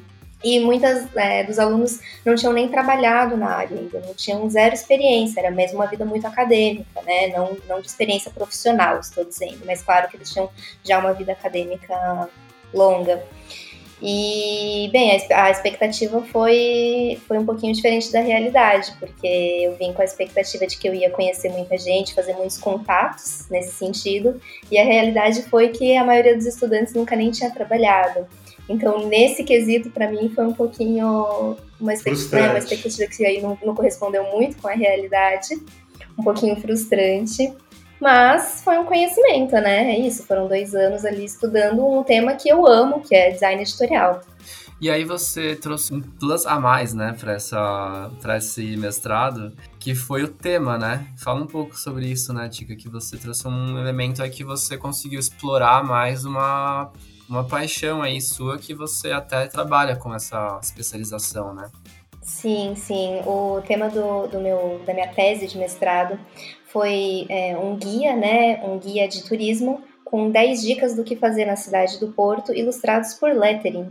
E muitas é, dos alunos não tinham nem trabalhado na área ainda, não tinham zero experiência, era mesmo uma vida muito acadêmica, né? Não, não de experiência profissional, estou dizendo, mas claro que eles tinham já uma vida acadêmica longa. E, bem, a expectativa foi, foi um pouquinho diferente da realidade, porque eu vim com a expectativa de que eu ia conhecer muita gente, fazer muitos contatos nesse sentido, e a realidade foi que a maioria dos estudantes nunca nem tinha trabalhado. Então, nesse quesito, para mim, foi um pouquinho uma expectativa, né, uma expectativa que aí não, não correspondeu muito com a realidade, um pouquinho frustrante. Mas foi um conhecimento, né? É isso, foram dois anos ali estudando um tema que eu amo, que é design editorial. E aí você trouxe um plus a mais, né, para essa para esse mestrado, que foi o tema, né? Fala um pouco sobre isso, né, Tica, que você trouxe um elemento aí que você conseguiu explorar mais uma uma paixão aí sua que você até trabalha com essa especialização, né? Sim, sim. O tema do, do meu, da minha tese de mestrado foi é, um guia, né? Um guia de turismo com 10 dicas do que fazer na cidade do Porto, ilustrados por lettering.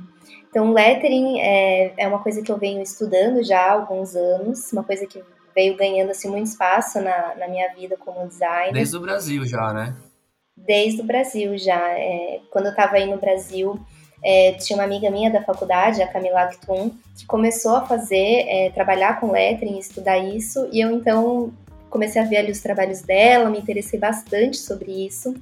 Então, lettering é, é uma coisa que eu venho estudando já há alguns anos, uma coisa que veio ganhando assim, muito espaço na, na minha vida como designer. Desde o Brasil já, né? Desde o Brasil já. É, quando eu estava aí no Brasil, é, tinha uma amiga minha da faculdade, a Camila Actum, que começou a fazer, é, trabalhar com lettering, estudar isso, e eu então comecei a ver ali os trabalhos dela, me interessei bastante sobre isso,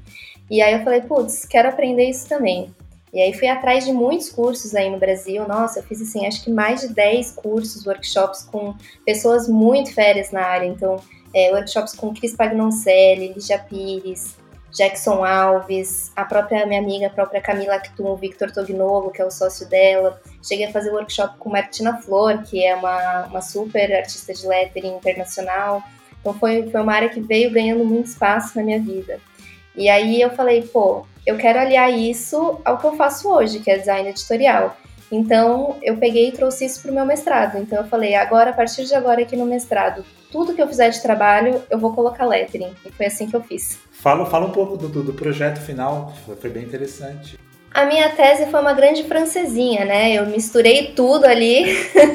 e aí eu falei, putz, quero aprender isso também. E aí fui atrás de muitos cursos aí no Brasil, nossa, eu fiz assim, acho que mais de 10 cursos, workshops com pessoas muito férias na área, então é, workshops com Cris Pagnoncelli, Lígia Pires, Jackson Alves, a própria minha amiga, a própria Camila Actum, Victor Tognolo, que é o sócio dela. Cheguei a fazer workshop com Martina Flor, que é uma, uma super artista de lettering internacional. Então foi, foi uma área que veio ganhando muito espaço na minha vida. E aí eu falei, pô, eu quero aliar isso ao que eu faço hoje, que é design editorial. Então eu peguei e trouxe isso para o meu mestrado. Então eu falei, agora, a partir de agora aqui no mestrado, tudo que eu fizer de trabalho, eu vou colocar lettering. E foi assim que eu fiz. Fala, fala um pouco do, do projeto final, foi bem interessante. A minha tese foi uma grande francesinha, né? Eu misturei tudo ali.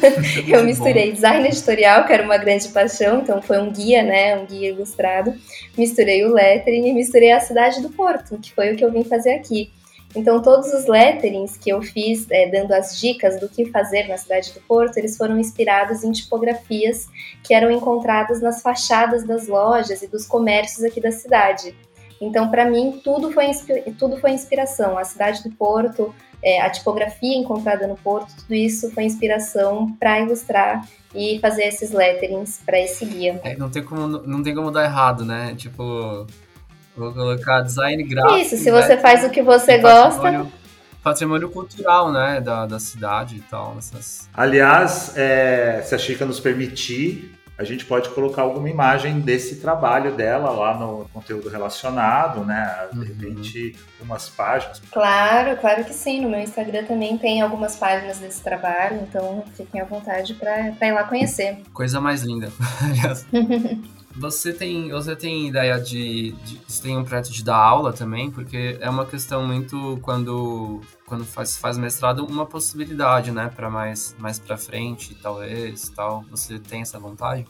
eu misturei design editorial, que era uma grande paixão, então foi um guia, né? Um guia ilustrado. Misturei o lettering e misturei a cidade do Porto, que foi o que eu vim fazer aqui. Então, todos os letterings que eu fiz, é, dando as dicas do que fazer na cidade do Porto, eles foram inspirados em tipografias que eram encontradas nas fachadas das lojas e dos comércios aqui da cidade. Então, para mim, tudo foi, tudo foi inspiração. A cidade do Porto, é, a tipografia encontrada no Porto, tudo isso foi inspiração para ilustrar e fazer esses letterings para esse guia. É, não, tem como, não tem como dar errado, né? Tipo, vou colocar design gráfico. Isso, se você faz o que você gosta. Patrimônio cultural, né, da, da cidade e tal. Essas... Aliás, é, se a Chica nos permitir, a gente pode colocar alguma imagem desse trabalho dela lá no conteúdo relacionado, né? De uhum. repente, umas páginas. Claro, claro que sim. No meu Instagram também tem algumas páginas desse trabalho, então fiquem à vontade para ir lá conhecer. Coisa mais linda, aliás. Você tem, você tem ideia de, de, Você tem um projeto de dar aula também? Porque é uma questão muito. Quando, quando faz, faz mestrado, uma possibilidade, né? Para mais, mais para frente, talvez, tal. Você tem essa vontade?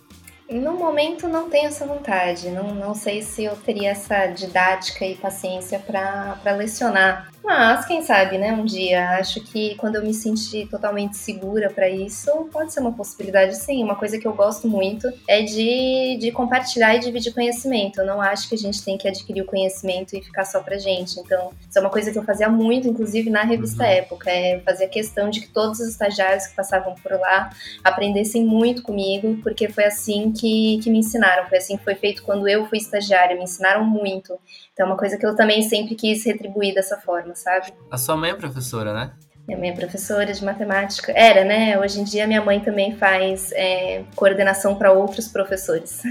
No momento não tenho essa vontade, não, não sei se eu teria essa didática e paciência para lecionar. Mas quem sabe, né, um dia. Acho que quando eu me sentir totalmente segura para isso, pode ser uma possibilidade sim. Uma coisa que eu gosto muito é de, de compartilhar e dividir conhecimento. Eu não acho que a gente tem que adquirir o conhecimento e ficar só pra gente. Então, isso é uma coisa que eu fazia muito, inclusive na revista uhum. Época, é fazer questão de que todos os estagiários que passavam por lá aprendessem muito comigo, porque foi assim que, que me ensinaram. Foi assim que foi feito quando eu fui estagiária, me ensinaram muito. Então, é uma coisa que eu também sempre quis retribuir dessa forma, sabe? A sua mãe é professora, né? Minha mãe é professora de matemática. Era, né? Hoje em dia minha mãe também faz é, coordenação para outros professores.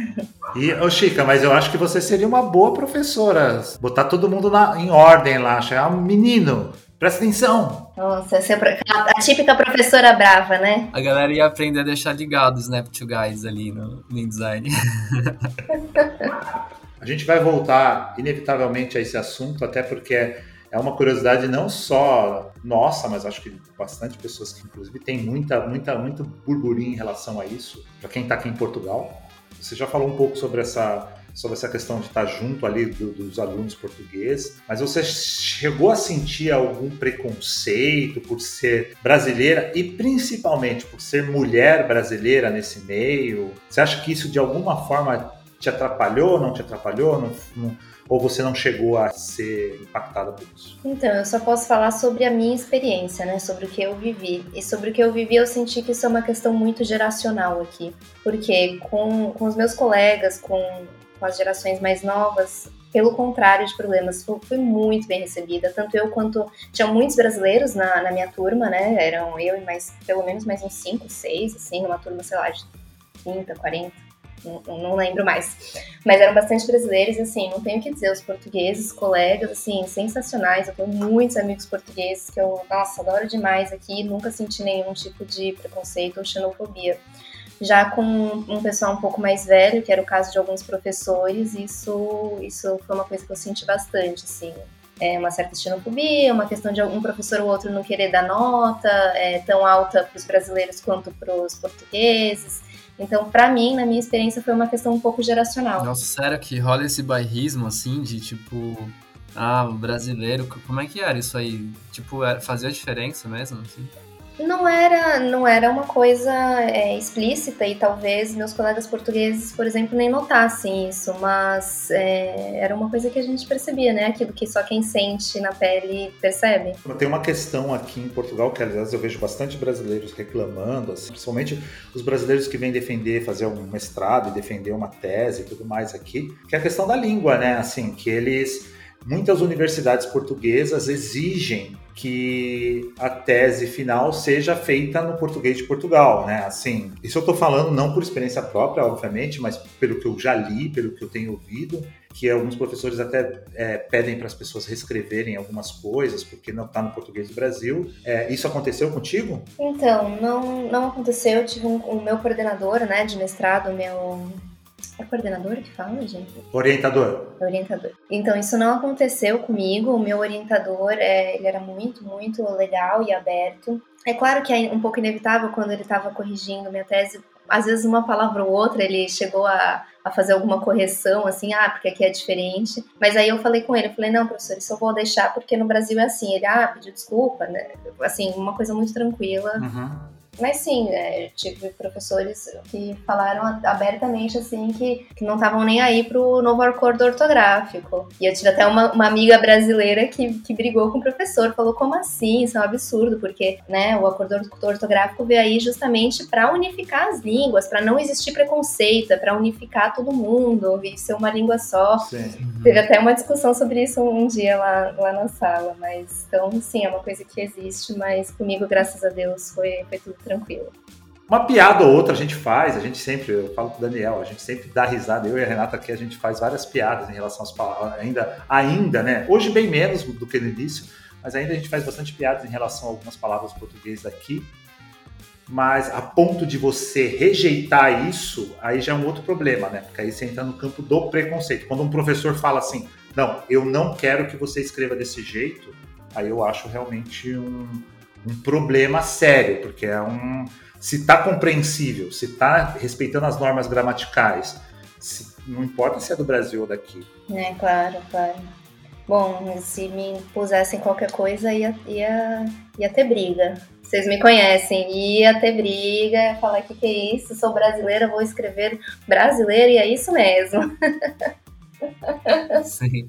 E, ô Chica, mas eu acho que você seria uma boa professora. Botar todo mundo na, em ordem lá, chamar um menino. Presta atenção! Nossa, essa é a, típica professora brava, né? A galera ia aprender a deixar ligados, né, pro guys ali no, no InDesign. a gente vai voltar inevitavelmente a esse assunto, até porque é uma curiosidade não só nossa, mas acho que bastante pessoas que inclusive tem muita, muita, muito burburinho em relação a isso, para quem está aqui em Portugal. Você já falou um pouco sobre essa sobre essa questão de estar junto ali do, dos alunos portugueses, mas você chegou a sentir algum preconceito por ser brasileira e principalmente por ser mulher brasileira nesse meio? Você acha que isso de alguma forma te atrapalhou, não te atrapalhou? Não, não, ou você não chegou a ser impactada por isso? Então, eu só posso falar sobre a minha experiência, né? Sobre o que eu vivi. E sobre o que eu vivi, eu senti que isso é uma questão muito geracional aqui. Porque com, com os meus colegas, com com as gerações mais novas, pelo contrário de problemas, fui muito bem recebida, tanto eu quanto tinha muitos brasileiros na, na minha turma, né? Eram eu e mais, pelo menos mais uns 5, 6, assim, numa turma, sei lá, de 30, 40, não, não lembro mais. Mas eram bastante brasileiros, assim, não tenho o que dizer, os portugueses, colegas, assim, sensacionais. Eu tenho muitos amigos portugueses que eu, nossa, adoro demais aqui, nunca senti nenhum tipo de preconceito ou xenofobia. Já com um pessoal um pouco mais velho, que era o caso de alguns professores, isso, isso foi uma coisa que eu senti bastante, assim. É uma certa xenofobia, uma questão de um professor ou outro não querer dar nota é, tão alta para os brasileiros quanto para os portugueses. Então, para mim, na minha experiência, foi uma questão um pouco geracional. Nossa, sério que rola esse bairrismo, assim, de tipo, ah, brasileiro, como é que era isso aí? Tipo, fazia diferença mesmo, assim? Não era, não era uma coisa é, explícita e talvez meus colegas portugueses, por exemplo, nem notassem isso, mas é, era uma coisa que a gente percebia, né? Aquilo que só quem sente na pele percebe. Tem uma questão aqui em Portugal que, aliás, eu vejo bastante brasileiros reclamando, assim, principalmente os brasileiros que vêm defender, fazer um mestrado e defender uma tese e tudo mais aqui, que é a questão da língua, né? Assim, que eles muitas universidades portuguesas exigem que a tese final seja feita no português de Portugal, né? Assim, isso eu estou falando não por experiência própria, obviamente, mas pelo que eu já li, pelo que eu tenho ouvido, que alguns professores até é, pedem para as pessoas reescreverem algumas coisas porque não está no português do Brasil. É, isso aconteceu contigo? Então, não, não aconteceu. Eu tive um, o meu coordenador, né, de mestrado, meu é coordenador que fala, gente? Orientador. Orientador. Então, isso não aconteceu comigo. O meu orientador, é, ele era muito, muito legal e aberto. É claro que é um pouco inevitável quando ele estava corrigindo minha tese. Às vezes, uma palavra ou outra, ele chegou a, a fazer alguma correção, assim, ah, porque aqui é diferente. Mas aí eu falei com ele, eu falei, não, professor, isso eu vou deixar porque no Brasil é assim. Ele, ah, pediu desculpa, né? Assim, uma coisa muito tranquila. Uhum. Mas sim, é, tive professores que falaram abertamente assim que, que não estavam nem aí pro novo acordo ortográfico. E eu tive até uma, uma amiga brasileira que, que brigou com o professor, falou como assim? Isso é um absurdo, porque né, o acordo ortográfico veio aí justamente para unificar as línguas, para não existir preconceito, é para unificar todo mundo e ser uma língua só. Sim. Teve até uma discussão sobre isso um dia lá, lá na sala, mas então sim, é uma coisa que existe, mas comigo, graças a Deus, foi, foi tudo tranquilo. Uma piada ou outra a gente faz, a gente sempre, eu falo com o Daniel, a gente sempre dá risada, eu e a Renata aqui, a gente faz várias piadas em relação às palavras, ainda, ainda, né? Hoje bem menos do que no início, mas ainda a gente faz bastante piadas em relação a algumas palavras portuguesas aqui. Mas a ponto de você rejeitar isso, aí já é um outro problema, né? Porque aí você entra no campo do preconceito. Quando um professor fala assim, não, eu não quero que você escreva desse jeito, aí eu acho realmente um, um problema sério, porque é um. Se está compreensível, se está respeitando as normas gramaticais, se, não importa se é do Brasil ou daqui. É, claro, claro. Bom, se me pusessem qualquer coisa, ia, ia, ia ter briga. Vocês me conhecem, ia ter briga, ia falar que que é isso, sou brasileira, vou escrever brasileira e é isso mesmo. Sim.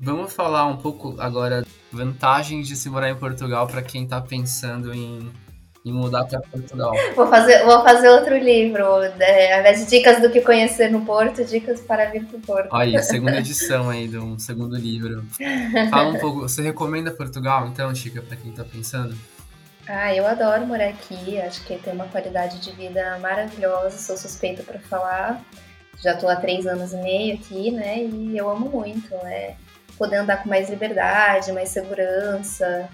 Vamos falar um pouco agora vantagens de se morar em Portugal para quem está pensando em, em mudar para Portugal. Vou fazer, vou fazer outro livro, é, ao invés de dicas do que conhecer no Porto, dicas para vir para o Porto. Aí, segunda edição aí de um segundo livro. Fala um pouco, você recomenda Portugal então, Chica, para quem está pensando? Ah, eu adoro morar aqui, acho que tem uma qualidade de vida maravilhosa, sou suspeita para falar. Já estou há três anos e meio aqui, né? E eu amo muito, né? Poder andar com mais liberdade, mais segurança.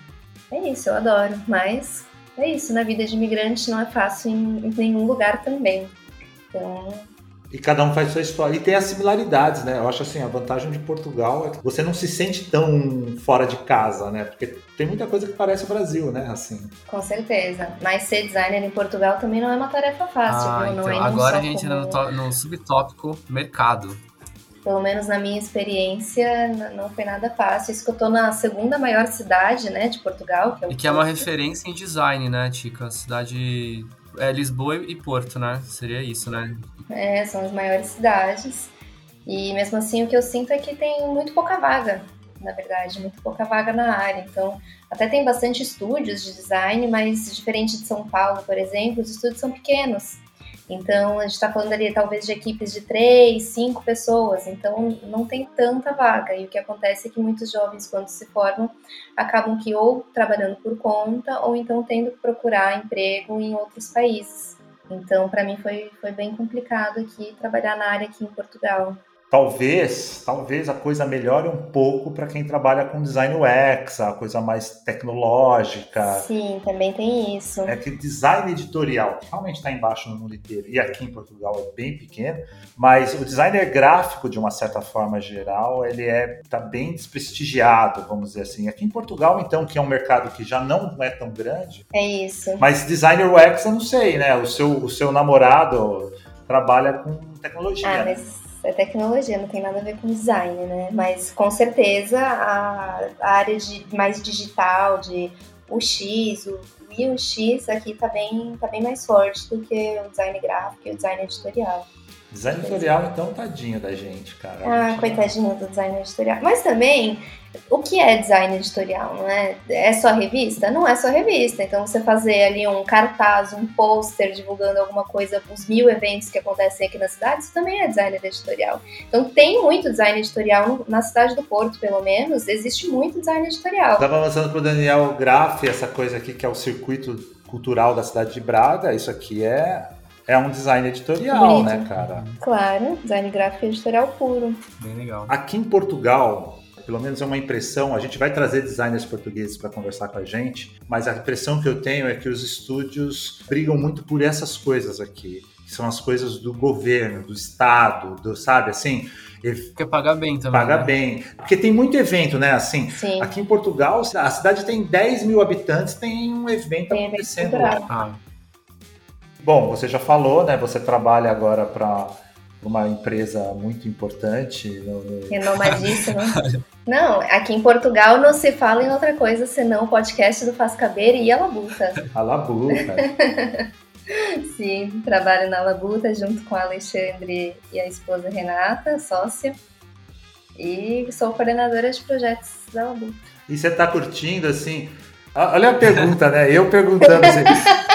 É isso, eu adoro. Mas é isso, na vida de imigrante não é fácil em, em nenhum lugar também. Então, e cada um faz sua história. E tem as similaridades, né? Eu acho assim, a vantagem de Portugal é que você não se sente tão fora de casa, né? Porque tem muita coisa que parece o Brasil, né? Assim. Com certeza. Mas ser designer em Portugal também não é uma tarefa fácil, ah? Então. Não é Agora a gente entra no, no subtópico mercado pelo menos na minha experiência, não foi nada fácil. Isso que eu tô na segunda maior cidade, né, de Portugal. Que é e que Porto. é uma referência em design, né, Tica? Cidade... É Lisboa e Porto, né? Seria isso, né? É, são as maiores cidades. E mesmo assim, o que eu sinto é que tem muito pouca vaga, na verdade, muito pouca vaga na área. Então, até tem bastante estúdios de design, mas diferente de São Paulo, por exemplo, os estúdios são pequenos. Então, a gente está falando ali talvez de equipes de três, cinco pessoas, então não tem tanta vaga. E o que acontece é que muitos jovens, quando se formam, acabam que ou trabalhando por conta ou então tendo que procurar emprego em outros países. Então, para mim foi, foi bem complicado aqui trabalhar na área aqui em Portugal. Talvez, talvez a coisa melhore um pouco para quem trabalha com design UX, a coisa mais tecnológica. Sim, também tem isso. É que design editorial, que realmente está embaixo no mundo inteiro, e aqui em Portugal é bem pequeno, mas o designer gráfico, de uma certa forma geral, ele é tá bem desprestigiado, vamos dizer assim. Aqui em Portugal, então, que é um mercado que já não é tão grande. É isso. Mas designer UX, eu não sei, né? O seu, o seu namorado trabalha com tecnologia. Ah, mas é tecnologia, não tem nada a ver com design, né? Mas com certeza a, área de mais digital, de UX, o UX aqui tá bem, tá bem mais forte do que o design gráfico e o design editorial. Design editorial, então, tadinho da gente, cara. Ah, gente coitadinho do design editorial. Mas também, o que é design editorial, não é? É só revista? Não é só revista. Então, você fazer ali um cartaz, um pôster divulgando alguma coisa, os mil eventos que acontecem aqui na cidade, isso também é design editorial. Então, tem muito design editorial na cidade do Porto, pelo menos, existe muito design editorial. Estava avançando para o Daniel Graff, essa coisa aqui que é o circuito cultural da cidade de Braga. Isso aqui é é um design editorial, Bonito. né, cara? Claro, design gráfico editorial puro. Bem legal. Aqui em Portugal, pelo menos é uma impressão, a gente vai trazer designers portugueses para conversar com a gente, mas a impressão que eu tenho é que os estúdios brigam muito por essas coisas aqui. Que são as coisas do governo, do Estado, do, sabe, assim... Quer pagar bem também. Paga né? bem. Porque tem muito evento, né? Assim, Sim. aqui em Portugal, a cidade tem 10 mil habitantes, tem um evento tem acontecendo. Evento ah. Bom, você já falou, né? Você trabalha agora para uma empresa muito importante. No, no... Renomadíssima. não, aqui em Portugal não se fala em outra coisa senão o podcast do Faz Caber e a Labuta. A Labuta. Sim, trabalho na Labuta junto com a Alexandre e a esposa Renata, sócia. E sou coordenadora de projetos da Labuta. E você está curtindo, assim? Olha a pergunta, né? Eu perguntando assim.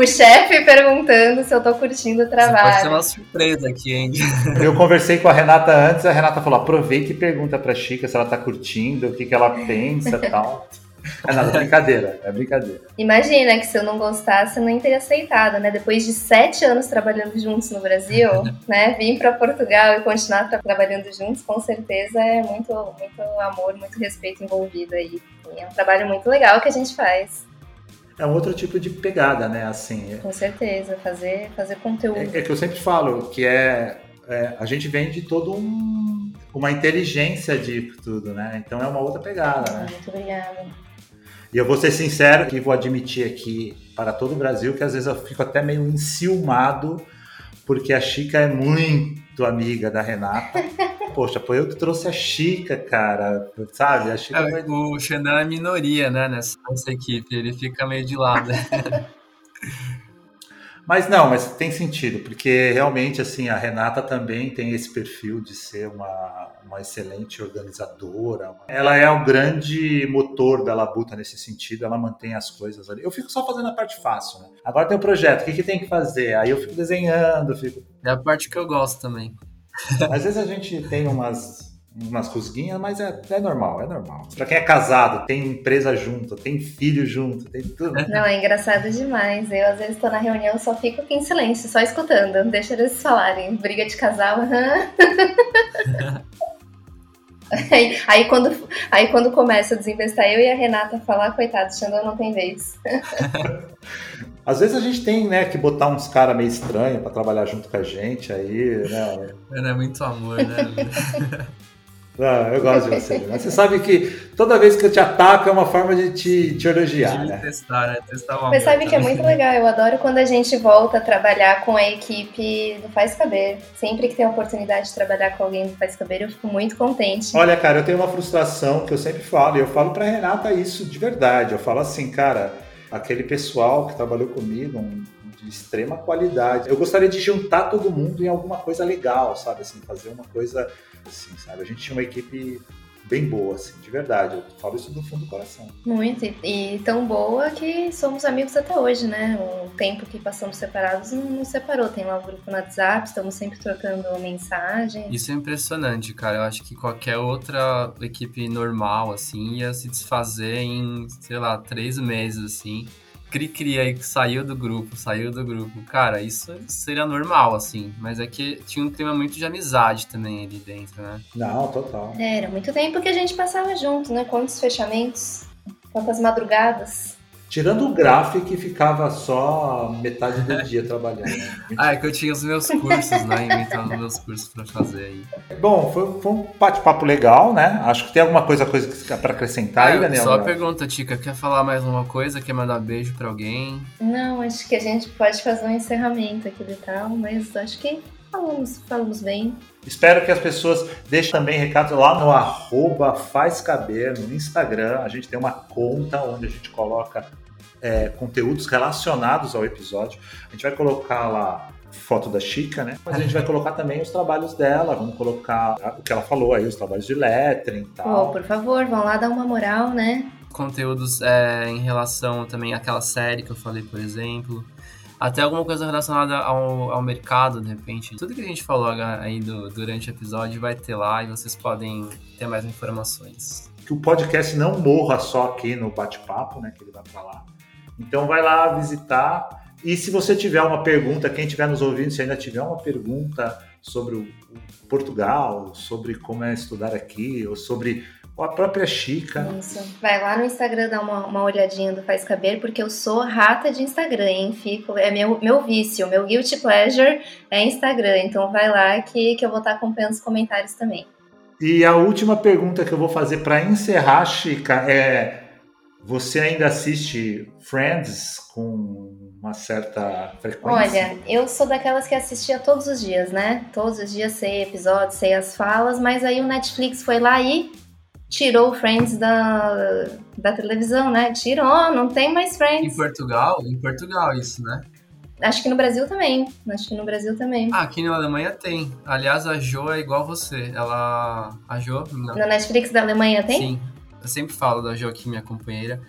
o chefe perguntando se eu tô curtindo o trabalho. Pode ser uma surpresa aqui, hein? Eu conversei com a Renata antes, a Renata falou: aproveita e pergunta pra Chica se ela tá curtindo, o que, que ela pensa e tal. É nada, brincadeira, é brincadeira. Imagina que se eu não gostasse, eu nem teria aceitado, né? Depois de sete anos trabalhando juntos no Brasil, né? Vim para Portugal e continuar tra trabalhando juntos, com certeza é muito, muito amor, muito respeito envolvido aí. E é um trabalho muito legal que a gente faz. É um outro tipo de pegada, né? Assim. Com certeza, fazer, fazer conteúdo. É, é que eu sempre falo que é, é a gente vem de todo um uma inteligência de tudo, né? Então é uma outra pegada, né? Muito obrigada. E eu vou ser sincero e vou admitir aqui para todo o Brasil que às vezes eu fico até meio enciumado, porque a Chica é muito amiga da Renata. Poxa, foi eu que trouxe a Chica, cara, sabe? A Chica é, vai... O Xandan é minoria, né, nessa, nessa equipe, ele fica meio de lado. Mas não, mas tem sentido, porque realmente assim a Renata também tem esse perfil de ser uma, uma excelente organizadora. Ela é um grande motor da Labuta nesse sentido, ela mantém as coisas ali. Eu fico só fazendo a parte fácil, né? Agora tem o projeto, o que, que tem que fazer? Aí eu fico desenhando, fico. É a parte que eu gosto também. Às vezes a gente tem umas umas rusguinhas, mas é, é normal, é normal. Pra quem é casado, tem empresa junto, tem filho junto, tem tudo. Não, é engraçado demais. Eu, às vezes, tô na reunião só fico aqui em silêncio, só escutando. Deixa eles falarem. Briga de casal, aham. Aí, aí, quando, aí quando começa a desinvestar eu e a Renata falar, coitado, Xandão não tem vez. Às vezes a gente tem, né, que botar uns caras meio estranhos para trabalhar junto com a gente aí, né? É, é muito amor, né? Ah, eu gosto de você. Mas você sabe que toda vez que eu te ataco é uma forma de te, te elogiar. De né? testar, né? Testar o Mas sabe que é muito legal. Eu adoro quando a gente volta a trabalhar com a equipe do Faz Caber. Sempre que tem a oportunidade de trabalhar com alguém do Faz Caber, eu fico muito contente. Olha, cara, eu tenho uma frustração que eu sempre falo, e eu falo pra Renata isso de verdade. Eu falo assim, cara, aquele pessoal que trabalhou comigo, um, de extrema qualidade. Eu gostaria de juntar todo mundo em alguma coisa legal, sabe? Assim, fazer uma coisa assim, sabe? A gente tinha uma equipe bem boa, assim, de verdade. Eu falo isso do fundo do coração. Muito, e, e, tão boa que somos amigos até hoje, né? O tempo que passamos separados não nos separou. Tem lá o grupo no WhatsApp, estamos sempre trocando mensagem. Isso é impressionante, cara. Eu acho que qualquer outra equipe normal, assim, ia se desfazer em, sei lá, três meses, assim. Cri-Cri aí que saiu do grupo, saiu do grupo. Cara, isso seria normal, assim. Mas é que tinha um clima muito de amizade também ali dentro, né? Não, total. É, era muito tempo que a gente passava junto, né? Quantos fechamentos, quantas madrugadas. Tirando o gráfico que ficava só metade do dia trabalhando. Né? ah, é que eu tinha os meus cursos, né? Inventando meus cursos para fazer aí. Bom, foi, foi um bate-papo legal, né? Acho que tem alguma coisa, coisa para acrescentar ah, aí, Daniel? Só pergunta, Tica, quer falar mais uma coisa? Quer mandar beijo para alguém? Não, acho que a gente pode fazer um encerramento aqui do tal, mas acho que falamos, falamos bem. Espero que as pessoas deixem também recado lá no arroba faz caber no Instagram. A gente tem uma conta onde a gente coloca é, conteúdos relacionados ao episódio. A gente vai colocar lá foto da Chica, né? Mas a gente vai colocar também os trabalhos dela, vamos colocar o que ela falou aí, os trabalhos de lettering e tal. Oh, por favor, vão lá dar uma moral, né? Conteúdos é, em relação também àquela série que eu falei, por exemplo. Até alguma coisa relacionada ao, ao mercado, de repente. Tudo que a gente falou aí do, durante o episódio vai ter lá e vocês podem ter mais informações. Que o podcast não morra só aqui no bate-papo, né? Que ele vai pra lá então vai lá visitar. E se você tiver uma pergunta, quem estiver nos ouvindo, se ainda tiver uma pergunta sobre o Portugal, sobre como é estudar aqui, ou sobre a própria Chica. Isso. Vai lá no Instagram dar uma, uma olhadinha do Faz Caber, porque eu sou rata de Instagram, hein? Fico, é meu, meu vício, meu guilty pleasure é Instagram. Então vai lá que, que eu vou estar acompanhando os comentários também. E a última pergunta que eu vou fazer para encerrar, Chica, é Você ainda assiste Friends com uma certa frequência? Olha, eu sou daquelas que assistia todos os dias, né? Todos os dias sei episódios, sei as falas, mas aí o Netflix foi lá e tirou o Friends da, da televisão, né? Tirou, não tem mais Friends. Em Portugal? Em Portugal isso, né? Acho que no Brasil também. Acho que no Brasil também. Ah, aqui na Alemanha tem. Aliás, a Jo é igual você. Ela. A Jo. Não. Na Netflix da Alemanha tem? Sim. Eu sempre falo da Jo aqui, minha companheira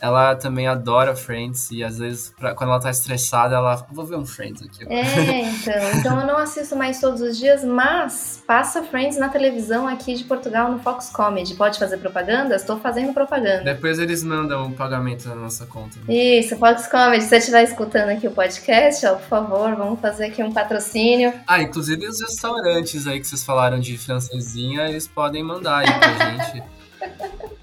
ela também adora Friends e às vezes, pra, quando ela tá estressada, ela. Vou ver um Friends aqui. Agora. É, então. Então eu não assisto mais todos os dias, mas passa Friends na televisão aqui de Portugal no Fox Comedy. Pode fazer propaganda? Estou fazendo propaganda. Depois eles mandam o pagamento na nossa conta. Isso, Fox Comedy. Se você estiver escutando aqui o podcast, ó, por favor, vamos fazer aqui um patrocínio. Ah, inclusive os restaurantes aí que vocês falaram de francesinha, eles podem mandar aí pra gente.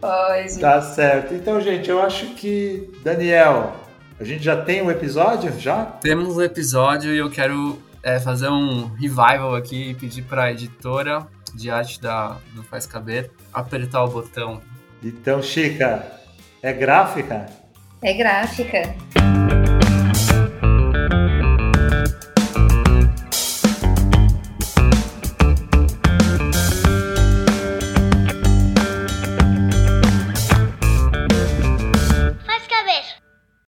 Pode. Tá certo. Então, gente, eu acho que, Daniel, a gente já tem um episódio? Já? Temos um episódio e eu quero é, fazer um revival aqui e pedir para a editora de arte da, do Faz Caber apertar o botão. Então, Chica, é gráfica? É gráfica.